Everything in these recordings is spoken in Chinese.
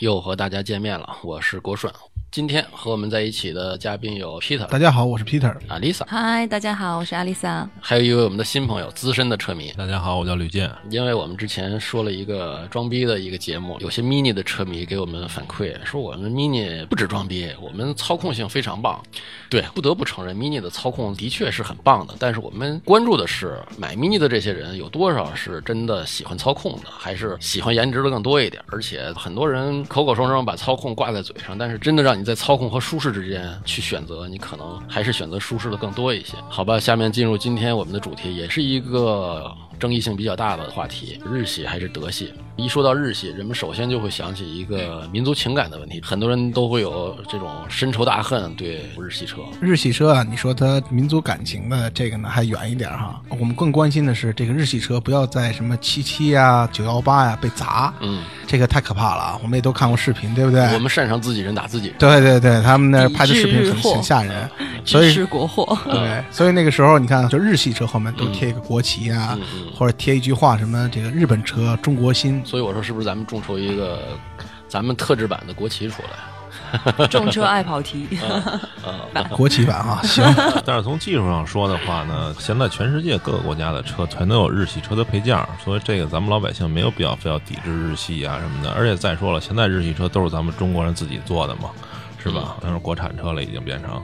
又和大家见面了，我是郭顺。今天和我们在一起的嘉宾有 Peter、大家好，我是 Peter。阿丽萨，嗨，大家好，我是阿丽萨。还有一位我们的新朋友，资深的车迷。大家好，我叫吕健。因为我们之前说了一个装逼的一个节目，有些 Mini 的车迷给我们反馈说，我们 Mini 不止装逼，我们操控性非常棒。对，不得不承认，Mini 的操控的确是很棒的。但是我们关注的是，买 Mini 的这些人有多少是真的喜欢操控的，还是喜欢颜值的更多一点？而且很多人口口声声把操控挂在嘴上，但是真的让你在操控和舒适之间去选择，你可能还是选择舒适的更多一些。好吧，下面进入今天我们的主题，也是一个争议性比较大的话题：日系还是德系？一说到日系，人们首先就会想起一个民族情感的问题，很多人都会有这种深仇大恨对日系车。日系车啊，你说它民族感情的这个呢，还远一点哈。我们更关心的是这个日系车不要在什么七七呀、九幺八呀被砸，嗯，这个太可怕了啊！我们也都看过视频，对不对？我们擅长自己人打自己人。对对对，他们那拍的视频很很吓人，所以支持国货，对，所以那个时候你看，就日系车后面都贴一个国旗啊，或者贴一句话，什么这个日本车中国心，所以我说，是不是咱们众筹一个咱们特制版的国旗出来？重车爱跑题。国旗版啊，行，但是从技术上说的话呢，现在全世界各个国家的车全都有日系车的配件儿，所以这个咱们老百姓没有必要非要抵制日系啊什么的。而且再说了，现在日系车都是咱们中国人自己做的嘛，是吧？那是国产车了，已经变成。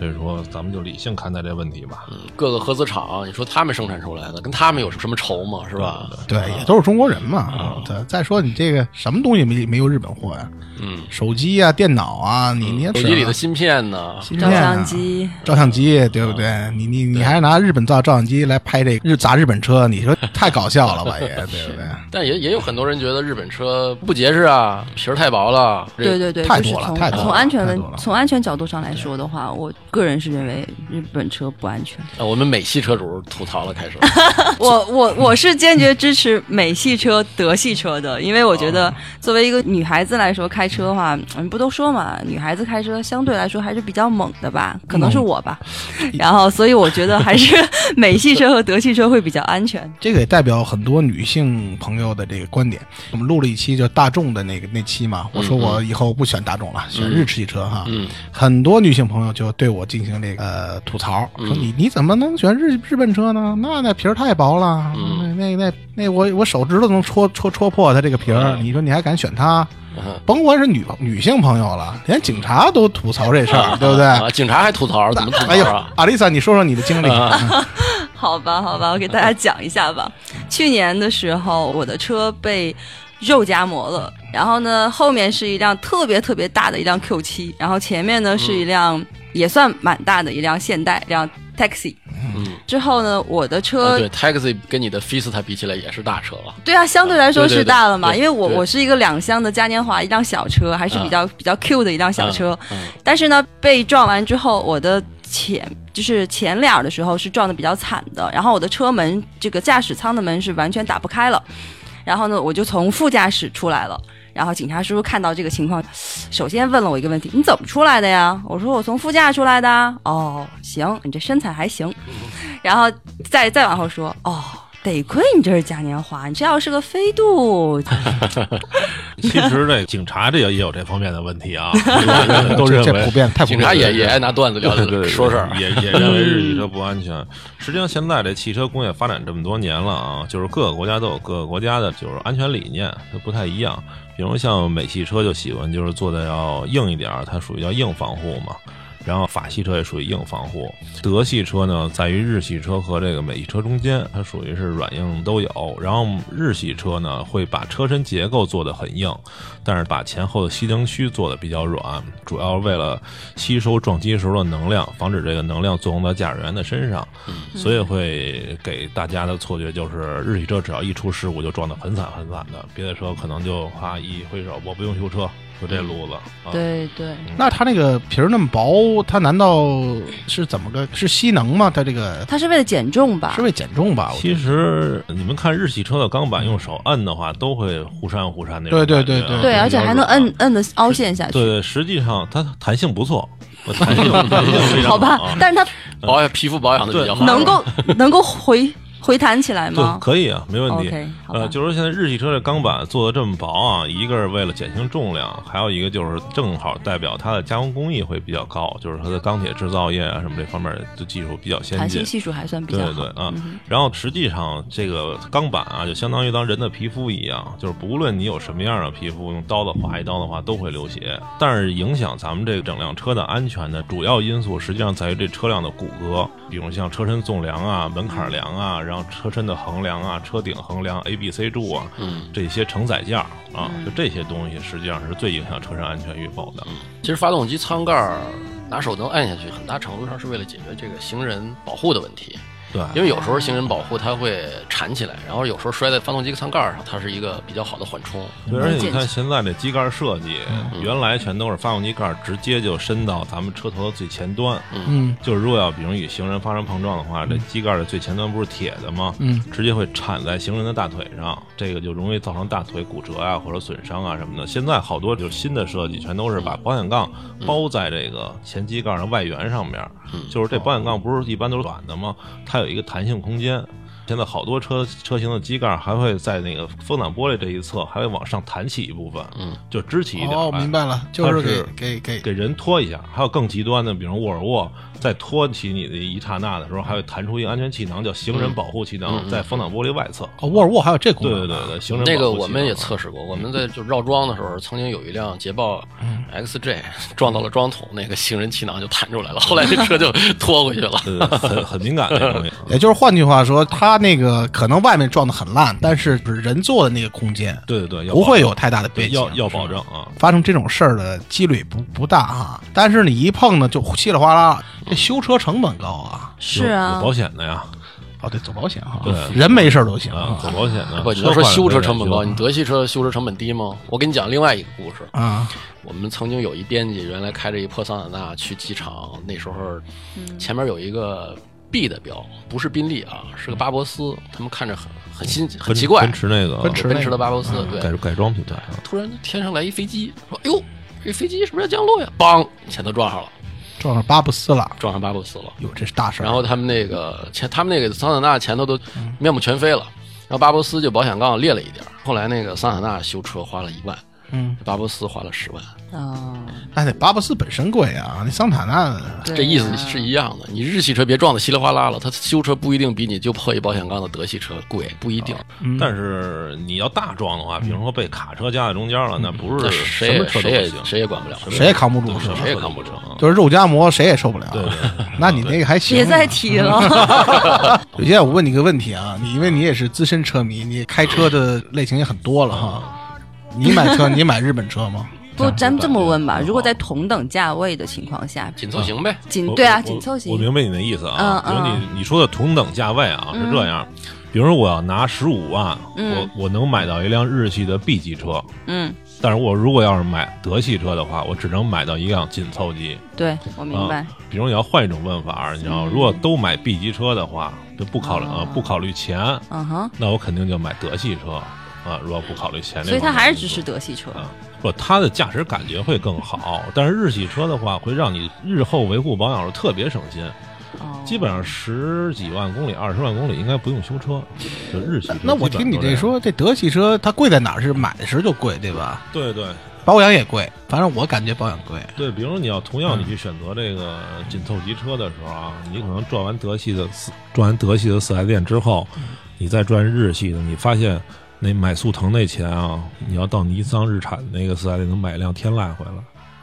所以说，咱们就理性看待这问题吧。各个合资厂，你说他们生产出来的，跟他们有什么仇吗？是吧？对，也都是中国人嘛。啊对，再说你这个什么东西没没有日本货呀？嗯，手机啊、电脑啊，你你也手机里的芯片呢？照相机，照相机，对不对？你你你还拿日本造照相机来拍这个日砸日本车，你说太搞笑了吧也，对不对？但也也有很多人觉得日本车不结实啊，皮儿太薄了。对对对，太就是从多了太多了从安全问从安全角度上来说的话，我个人是认为日本车不安全。啊我们美系车主吐槽了，开始。我我我是坚决支持美系车、德系车的，因为我觉哦得作为一个女孩子来说，开车的话，嗯，不都说嘛，女孩子开车相对来说还是比较猛的吧，可能是我吧。然后，所以我觉得还是美系车和德系车会比较安全。这个也代表很多女性朋友的这个观点。我们录了一期就大众的那个那期嘛，我说我以后不选大众了，选日系车哈。嗯，很多女性朋友就对我进行这个呃吐槽，说你你怎么能选日日本车呢？那那皮儿太薄了，嗯那那那那我我手指头能戳戳戳破它这个皮儿，你说你还敢选它？嗯甭管是女女性朋友了，连警察都吐槽这事儿，对不对？啊，警察还吐槽，怎么吐哎呦槽啊？，阿丽萨，你说说你的经历。好吧，好吧，我给大家讲一下吧。去年的时候，我的车被肉夹馍了，然后呢，后面是一辆特别特别大的一辆 Q 七，然后前面呢是一辆也算蛮大的一辆现代，一辆 taxi。嗯，之后呢，我的啊车对，Taxi 跟你的 Vista 比起来也是大车了。对啊，相对来说是大了嘛，对因为我我是一个两厢的嘉年华，一辆小车，还是比较、比较 Q 的一辆小车。嗯但是呢，被撞完之后，我的前就是前脸的时候是撞的比较惨的，然后我的车门这个驾驶舱的门是完全打不开了，然后呢，我就从副驾驶出来了。然后警察叔叔看到这个情况，首先问了我一个问题：“你怎么出来的呀？”我说：“我从副驾出来的。”哦，行，你这身材还行。然后再再往后说：“哦，得亏你这是嘉年华，你这要是个飞度，其实这警察这也也有这方面的问题啊，都认为这普遍太普遍。警察也也爱拿段子聊对对对，说事儿。也也认为日系车不安全。实际上，现在这汽车工业发展这么多年了啊，就是各个国家都有各个国家的就是安全理念，它不太一样。比如像美系车就喜欢就是做的要硬一点，它属于叫硬防护嘛。然后法系车也属于硬防护，德系车呢在于日系车和这个美系车中间，它属于是软硬都有。然后日系车呢会把车身结构做得很硬，但是把前后的吸能区做得比较软，主要为了吸收撞击时候的能量，防止这个能量作用到驾驶员的身上，所以会给大家的错觉就是日系车只要一出事故就撞得很惨很惨的，别的车可能就啊一挥手我不用修车，就这路子。啊、对对，那它那个皮儿那么薄，它难道是怎么个是吸能吗？它这个它是为了减重吧是？为减重吧？其实你们看日系车的钢板，用手摁的话，都会忽闪忽闪那种对对。对对对，而且还能摁摁的凹陷下去。对对，实际上它弹性不错，弹性弹性非常好吧啊，但是它保养皮肤保养的比较好，能够能够回回弹起来吗对，吗可以啊，没问题。呃，就是说现在日系车的钢板做的这么薄啊，一个是为了减轻重量，还有一个就是正好代表它的加工工艺会比较高，就是它的钢铁制造业啊什么这方面的技术比较先进弹性。系数还算比较好。对对啊，嗯然后实际上这个钢板啊，就相当于当人的皮肤一样，就是不论你有什么样的皮肤，用刀子划一刀的话都会流血。但是影响咱们这个整辆车的安全的主要因素，实际上在于这车辆的骨骼，比如像车身纵梁啊、门槛梁啊，然后车身的横梁啊、车顶横梁、A、B、C 柱啊，嗯，这些承载架啊，嗯就这些东西实际上是最影响车身安全与否的。其实发动机舱盖儿拿手能按下去，很大程度上是为了解决这个行人保护的问题。对，因为有时候行人保护它会缠起来，然后有时候摔在发动机舱盖上，它是一个比较好的缓冲。对，而且你看现在这机盖设计，原来全都是发动机盖直接就伸到咱们车头的最前端。嗯就是如果要比如与行人发生碰撞的话，这机盖的最前端不是铁的吗？嗯，直接会铲在行人的大腿上，这个就容易造成大腿骨折啊或者损伤啊什么的。现在好多就是新的设计，全都是把保险杠包在这个前机盖的外缘上面，就是这保险杠不是一般都是短的吗？它有一个弹性空间。现在好多车车型的机盖还会在那个风挡玻璃这一侧还会往上弹起一部分，嗯，就支起一点。哦，哎明白了，就是给给给给人拖一下，还有更极端的，比如沃尔沃，在托起你的一刹那的时候，还会弹出一个安全气囊，叫行人保护气囊，在风挡玻璃外侧。哦，沃尔沃还有这功对能对，对对对，行人那保护气个我们也测试过，我们在就绕桩的时候，曾经有一辆捷豹 XJ 撞到了桩筒，那个行人气囊就弹出来了，后来这车就拖回去了。对对对很很敏感那个东西。也就是换句话说，它那个可能外面撞的很烂，但是人坐的那个空间对对对，不会有太大的变形，要要保证啊。发生这种事儿的几率不不大哈。但是你一碰呢，就稀里哗啦，这修车成本高啊。有是啊有，保险的呀，哦，对，走保险哈，对人没事儿都行啊，走保险的。不，你要说修车成本高，你德系车修车成本低吗？我给你讲另外一个故事。啊。我们曾经有一编辑，原来开着一破桑塔纳去机场，那时候前面有一个 B 的标，不是宾利啊，是个巴博斯。他们看着很很新很奇怪，奔驰那个奔驰奔驰的巴博斯，对。改改装品牌啊，突然天上来一飞机，说：“哎呦，这飞机是不是要降落呀？”梆，前头撞上了，撞上巴布斯了，撞上巴布斯了。哟，这是大事儿。然后他们那个前，他们那个桑塔纳前头都面目全非了。然后巴布斯就保险杠裂了一点儿，后来那个桑塔纳修车花了一万，嗯，巴博斯花了十万，哦，那得巴博斯本身贵啊，那桑塔纳对这意思啊是一样的。你日系车别撞得稀里哗啦了，它修车不一定比你就破一保险杠的德系车贵，不一定。但是你要大撞的话，比如说被卡车夹在中间了，那不是谁也什么车也不行，谁也管不了。谁也扛不住，谁也扛不住啊就是肉夹馍谁也受不了。对对对 那你那个还行。别再提了。首先我问你个问题啊，你因为你也是资深车迷，你开车的类型也很多了哈。你买车，你买日本车吗？不，咱们这么问吧，嗯如果在同等价位的情况下，紧凑型呗，我紧对啊，紧凑型我，明白你的意思啊，比嗯。如你你说的同等价位啊是这样，比如说我要拿十五万，我我能买到一辆日系的 B 级车，嗯，但是我如果要是买德系车的话，我只能买到一辆紧凑级。对我明白。啊。比如你要换一种问法，你要如果都买 B 级车的话，就不考虑哦。呃不考虑钱，嗯哼，那我肯定就买德系车啊。如果不考虑钱所以它还是支持德系车。啊，不，它的驾驶感觉会更好。但是日系车的话，会让你日后维护保养时特别省心，哦基本上十几万公里、二十万公里应该不用修车。就日系车那我听你这，说，这德系车它贵在哪儿？是买的时候就贵，对吧？对对保养也贵，反正我感觉保养贵。对，比如你要同样你去选择这个紧凑级车的时候啊，你可能转完德系的四转完德系的四 S 店之后，你再转日系的，你发现那买速腾那钱啊，你要到尼桑、日产那个四 S 店能买一辆天籁回来。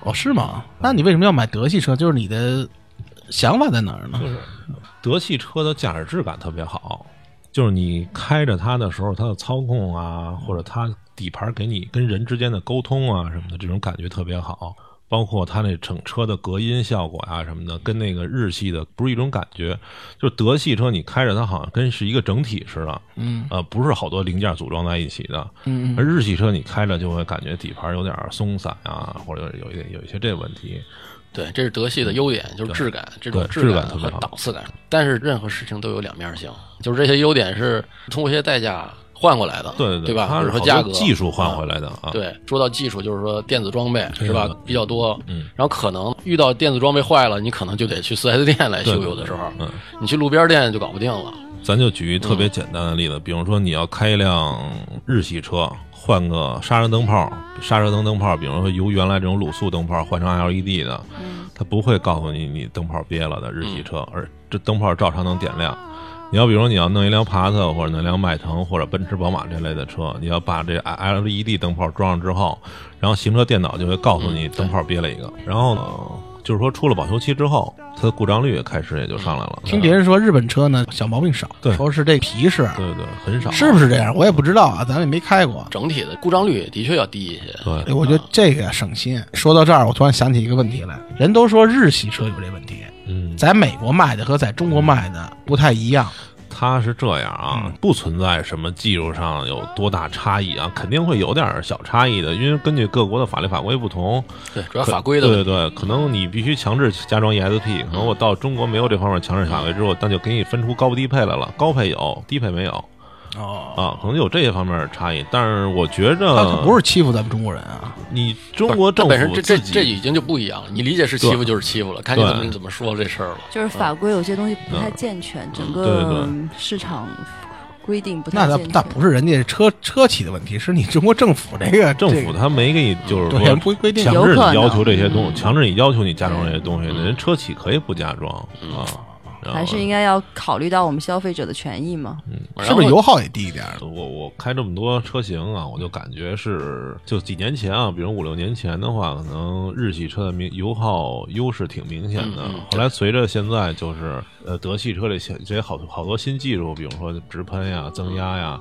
哦，是吗？那你为什么要买德系车？就是你的想法在哪儿呢？就是德系车的驾驶质感特别好，就是你开着它的时候，它的操控啊，或者它底盘给你跟人之间的沟通啊什么的，这种感觉特别好。包括它那整车的隔音效果啊什么的，跟那个日系的不是一种感觉。就德系车你开着它好像跟是一个整体似的，嗯呃，不是好多零件组装在一起的。嗯而日系车你开着就会感觉底盘有点松散啊，或者有一点有一些这个问题。对，这是德系的优点，就是质感，这种质感和质感特别好档次感。但是任何事情都有两面性，就是这些优点是通过一些代价换过来的，对对吧？它是好比如说价格技术换回来的啊。对，说到技术，就是说电子装备是吧？比较多，嗯，然后可能遇到电子装备坏了，你可能就得去四 S 店来修，对有的时候，嗯，你去路边店就搞不定了。咱就举一特别简单的例子，比如说你要开一辆日系车，换个刹车灯泡，刹车灯灯泡，比如说由原来这种卤素灯泡换成 LED 的，它不会告诉你你灯泡憋了的日系车，而这灯泡照常能点亮。你要比如你要弄一辆帕萨特或者弄一辆迈腾或者奔驰、宝马这类的车，你要把这 LED 灯泡装上之后，然后行车电脑就会告诉你灯泡憋了一个，然后呢，就是说出了保修期之后，它的故障率开始也就上来了。听别人说日本车呢小毛病少，对说是这皮实，对对很少，是不是这样？我也不知道啊，咱也没开过。整体的故障率的确要低一些。对哎，我觉得这个呀省心。说到这儿，我突然想起一个问题来，人都说日系车有这问题，嗯，在美国卖的和在中国卖的不太一样。它是这样啊，嗯不存在什么技术上有多大差异啊，肯定会有点小差异的，因为根据各国的法律法规不同，对，主要法规的。对对对，可能你必须强制加装 ESP，可能我到中国没有这方面强制法规之后，那就给你分出高低配来了，高配有，低配没有哦，啊，可能有这些方面的差异。但是我觉他可着不是欺负咱们中国人啊。你中国政它本身府这这这已经就不一样了，你理解是欺负就是欺负了，看你怎么怎么说这事儿了。就是法规有些东西不太健全，整对个市场规定不那那太健全。那不是人家车车企的问题，是你中国政府这个政府他没给你就是对说不规定强制你要求这些东强制你要求你加装这些东西，人车企可以不加装啊。还是应该要考虑到我们消费者的权益嘛。是不是油耗也低一点？我我开这么多车型啊，我就感觉是就几年前啊，比如五六年前的话，可能日系车的明油耗优势挺明显的。嗯嗯后来随着现在就是呃德系车这些这些好好多新技术，比如说直喷呀、增压呀。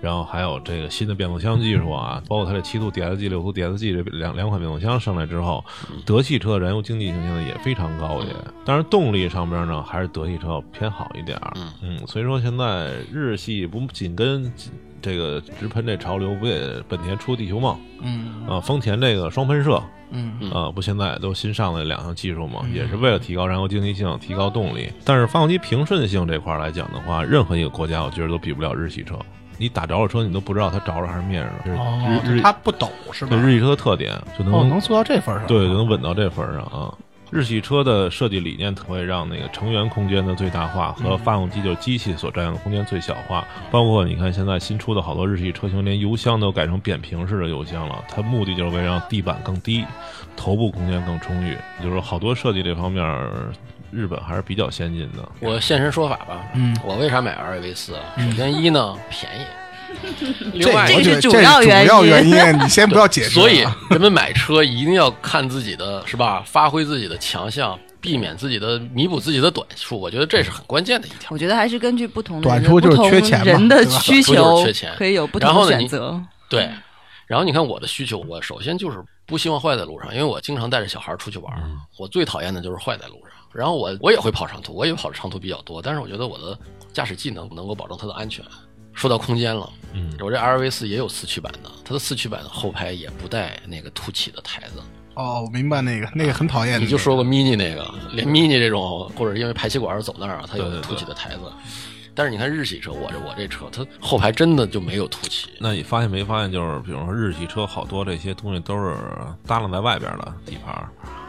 然后还有这个新的变速箱技术啊，包括它这七速 DSG、六速 DSG 这两两款变速箱上来之后，德系车的燃油经济性现在也非常高也。当然动力上边呢，还是德系车要偏好一点儿。嗯嗯，所以说现在日系不紧跟这个直喷这潮流，不也本田出地球梦嗯啊，丰田这个双喷射嗯嗯啊，不现在都新上的两项技术嘛，也是为了提高燃油经济性、提高动力。但是发动机平顺性这块儿来讲的话，任何一个国家我觉得都比不了日系车。你打着了车，你都不知道它着了还是灭着，这是哦，日日它不抖是吧对？日系车的特点，就能、哦，能做到这份儿上。对，就能稳到这份儿上啊。日系车的设计理念会让那个成员空间的最大化和发动机就是机器所占用的空间最小化。包括你看现在新出的好多日系车型，连油箱都改成扁平式的油箱了，它目的就是为了让地板更低，头部空间更充裕。就是说好多设计这方面，日本还是比较先进的。我现身说法吧，嗯，我为啥买 R V 四啊？首先一呢便宜，另这外这个是主要原因要原因，你先不要解 释啊。所以人们买车一定要看自己的是吧？发挥自己的强项，避免自己的弥补自己的短处。我觉得这是很关键的一条。我觉得还是根据不同的短处就是缺钱嘛人的对吧需求缺钱可以有不同的然后选择。对，然后你看我的需求，我首先就是不希望坏在路上，因为我经常带着小孩出去玩儿，我最讨厌的就是坏在路上。然后我我也会跑长途，我也跑长途比较多，但是我觉得我的驾驶技能能够保证它的安全。说到空间了，嗯我这 R V 四也有四驱版的，它的四驱版的后排也不带那个凸起的台子。哦，我明白那个，那个很讨厌的。你就说过 mini 那个，连 mini 这种，或者因为排气管走那儿啊，它有凸起的台子。但是你看日系车，我这我这车，它后排真的就没有凸起。那你发现没发现，就是比如说日系车好多这些东西都是耷拉在外边的底盘儿，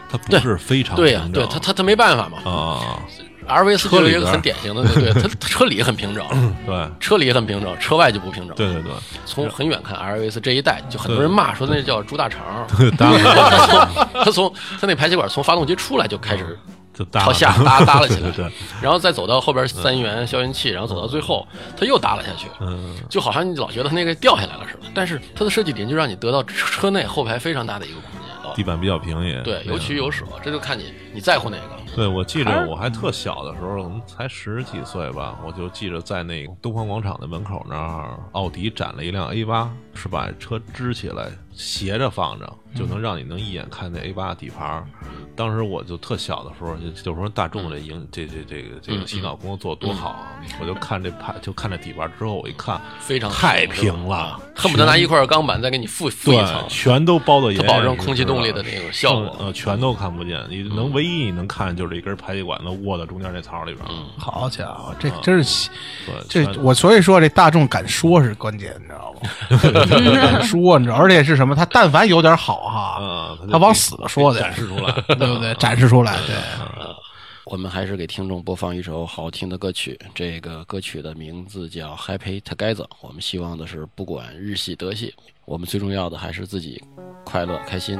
它不是非常对呀、平整对它它它没办法嘛。啊，R V 四就是一个很典型的，对对，它它车里很平整，对车里很平整，车外就不平整。对对对，从很远看 R V 四这一代，就很多人骂说那叫猪大肠。它 从它那排气管从发动机出来就开始就朝下耷耷拉起来对对对，然后再走到后边三元消音器，然后走到最后，它又耷拉下去，嗯，就好像你老觉得它那个掉下来了似的。但是它的设计点就让你得到车内后排非常大的一个空间。哦地板比较平也对，有取有舍，这就看你你在乎哪个。对，我记着我还特小的时候，可能才十几岁吧，我就记着在那个东方广场的门口那儿，奥迪展了一辆 A 八，是把车支起来斜着放着，就能让你能一眼看那 A 八底盘儿。当时我就特小的时候，就就说大众这营这这这个这个洗脑工作做得多好啊！我就看这盘，就看这底盘之后，我一看非常太平了啊，恨不得拿一块钢板再给你覆覆一对层，，全都包的严它保证空气动力的那个效果呃，全都看不见。你能唯一你能看见就是一根排气管子卧在中间那槽里边儿。嗯，好家伙，这真是对，这我所以说这大众敢说是关键，你知道吗？敢说，你知道，而且是什么？他但凡有点好哈，他往死了说的，展示出来，对不对？展示出来，对。我们还是给听众播放一首好听的歌曲，这个歌曲的名字叫《Happy Together》。我们希望的是，不管日系德系，我们最重要的还是自己快乐开心。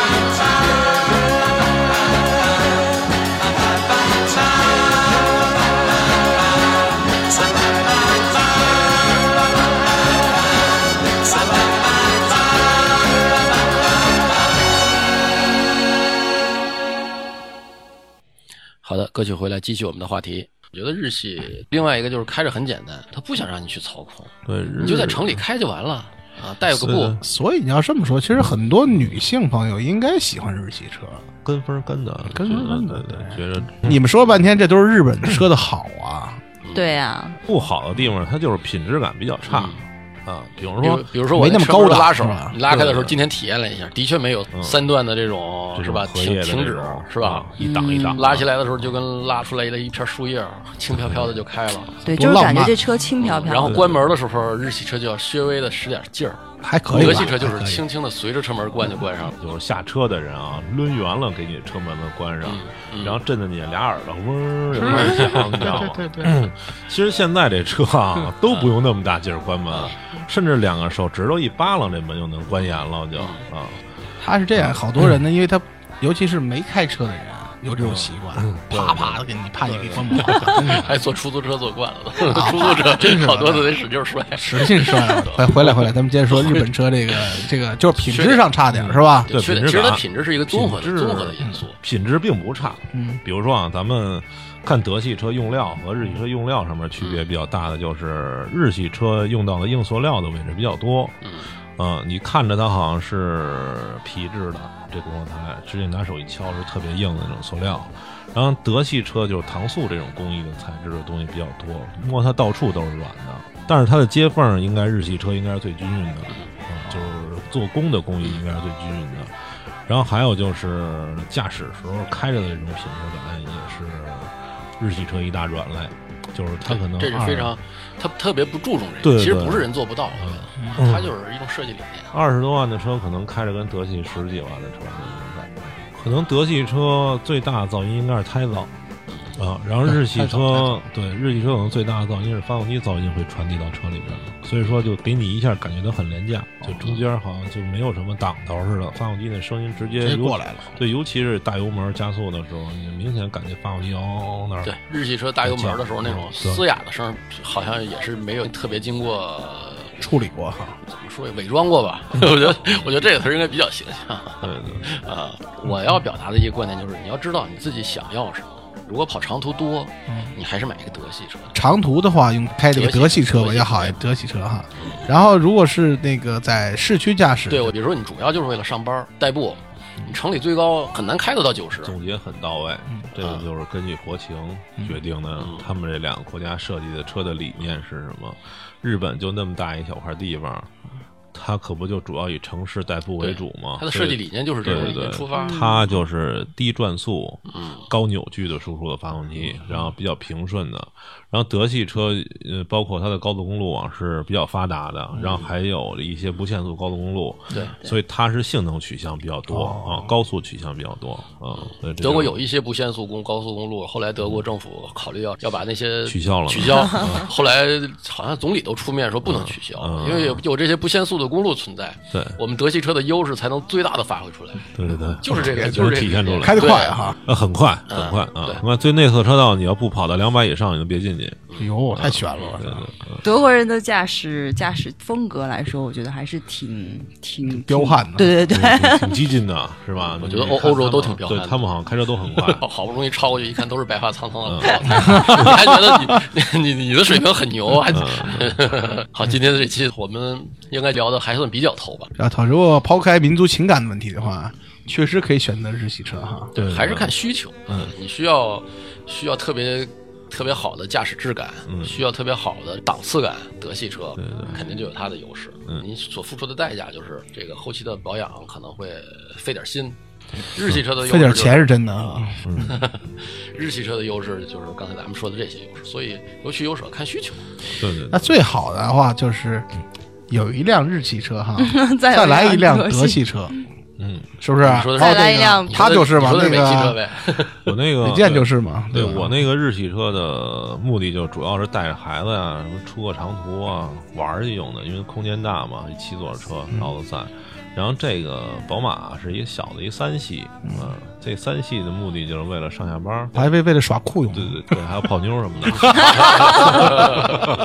好的，歌曲回来继续我们的话题。我觉得日系另外一个就是开着很简单，他不想让你去操控，对，你就在城里开就完了啊，带个布，所以你要这么说，其实很多女性朋友应该喜欢日系车。跟风跟的，跟风跟的觉得你们说半天，这都是日本车的好啊。对呀、不好的地方，它就是品质感比较差啊。比如说，比如说我没那么高的拉手你拉开的时候，今天体验了一下，的确没有嗯三段的这种这是吧？停停止是吧啊？一档一档拉起来的时候就跟拉出来了一片树叶，轻飘飘的就开了。对，就是多浪漫感觉这车轻飘飘。然后关门的时候，日系车就要稍微的使点劲儿，还可以吧，德系车就是轻轻的随着车门关就关上了。就是下车的人啊，抡圆了给你车门子关上，嗯然后震得你俩耳朵嗡儿就开始响，你知道吗？对对对，其实现在这车啊，都不用那么大劲儿关门，甚至两个手指头一扒拉，这门就能关严了，就啊，他是这样，好多人呢，因为他尤其是没开车的人有这种习惯，啪啪的给你啪你给关门，还坐出租车坐惯了的，出租车真是好多都得使劲摔。使劲摔。回回来回来，咱们接着说日本车这个这个，就是品质上差点是吧？对其实它品质是一个综合综合的因素。品质并不差。嗯，比如说啊，咱们看德系车用料和日系车用料上面区别比较大的，就是日系车用到的硬塑料的位置比较多。嗯嗯，你看着它好像是皮质的这工作台，直接拿手一敲是特别硬的那种塑料。然后德系车就是搪塑这种工艺的材质的东西比较多，摸它到处都是软的，但是它的接缝应该日系车应该是最均匀的，啊，就是做工的工艺应该是最均匀的。然后还有就是驾驶时候开着的这种品质感，也是日系车一大软肋，就是他可能这是非常，他特别不注重这对个，其实不是人做不到，我觉嗯得，它就是一种设计理念。二十多万的车，可能开着跟德系十几万的车那种感觉。可能德系车最大的噪音应该是胎噪啊，然后日系车对日系车可能最大的噪音是发动机噪音会传递到车里边，所以说就给你一下感觉到很廉价，就中间好像就没有什么挡头似的，发动机那声音直接过来了。对，尤其是大油门加速的时候，你明显感觉发动机嗷那儿对，日系车大油门的时候那种嘶哑的声儿，好像也是没有特别经过处理过哈，怎么说伪装过吧？我觉得，我觉得这个词儿应该比较形象对对啊。我要表达的一个观点就是，你要知道你自己想要什么。如果跑长途多，你还是买一个德系车。长途的话用开这个德系车吧，要好一德系车哈。然后如果是那个在市区驾驶，对，我比如说你主要就是为了上班代步，你城里最高很难开得到九十。总结很到位，这个就是根据国情决定的。他们这两个国家设计的车的理念是什么？日本就那么大一小块地方，它可不就主要以城市代步为主吗？它的设计理念就是这种理对对对出发。它就是低转速、嗯高扭矩的输出的发动机，然后比较平顺的。然后德系车，呃，包括它的高速公路网是比较发达的，然后还有一些不限速高速公路，对，所以它是性能取向比较多哦啊，高速取向比较多啊。德国有一些不限速公高速公路，后来德国政府考虑要要把那些取消了取消。后来好像总理都出面说不能取消，嗯因为有有这些不限速的公路存在，对我们德系车的优势才能最大的发挥出来。对对对，就是这个，就就是是这个体现出来开得对快哈。呃，很快，很嗯快啊对！那最内侧车道你要不跑到两百以上，你就别进去。哎呦，太悬了！德国人的驾驶驾驶风格来说，我觉得还是挺挺彪悍的对对对，挺挺激进的，是吧？我觉得欧欧洲都挺彪悍对他们好像开车都很快。好 好不容易超过去，一看都是白发苍苍的嗯老太太，你还觉得你你你的水平很牛，还嗯好。今天的这期我们应该聊的还算比较透吧，然后，如果抛开民族情感的问题的话，确实可以选择日系车哈。对，还是看需求。嗯，你需要需要特别特别好的驾驶质感，需要特别好的档次感，德系车对对肯定就有它的优势。嗯。你所付出的代价就是这个后期的保养可能会费点心。日系车的优势费点钱是真的啊。日系车的优势就是刚才咱们说的这些优势，所以有取有舍，看需求。对对那最好的话就是有一辆日系车哈，再来一辆德德系车，嗯，是不是？你说的是然后这个再来一辆他就是嘛，那个。我那个李健就是嘛，对我那个日系车的目的就主要是带着孩子呀，什么出个长途啊玩儿去用的，因为空间大嘛，七座车奥德赛。然后这个宝马是一个小的一三系，嗯，这三系的目的就是为了上下班，还为为了耍酷用。对对对，还有泡妞什么的。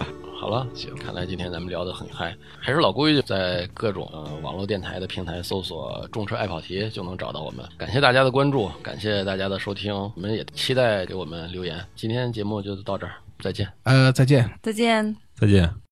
好了，行，看来今天咱们聊得很嗨，还是老规矩，在各种、呃、网络电台的平台搜索“众车爱跑题”就能找到我们。感谢大家的关注，感谢大家的收听，我们也期待给我们留言。今天节目就到这儿，再见。呃，再见。再见。再见。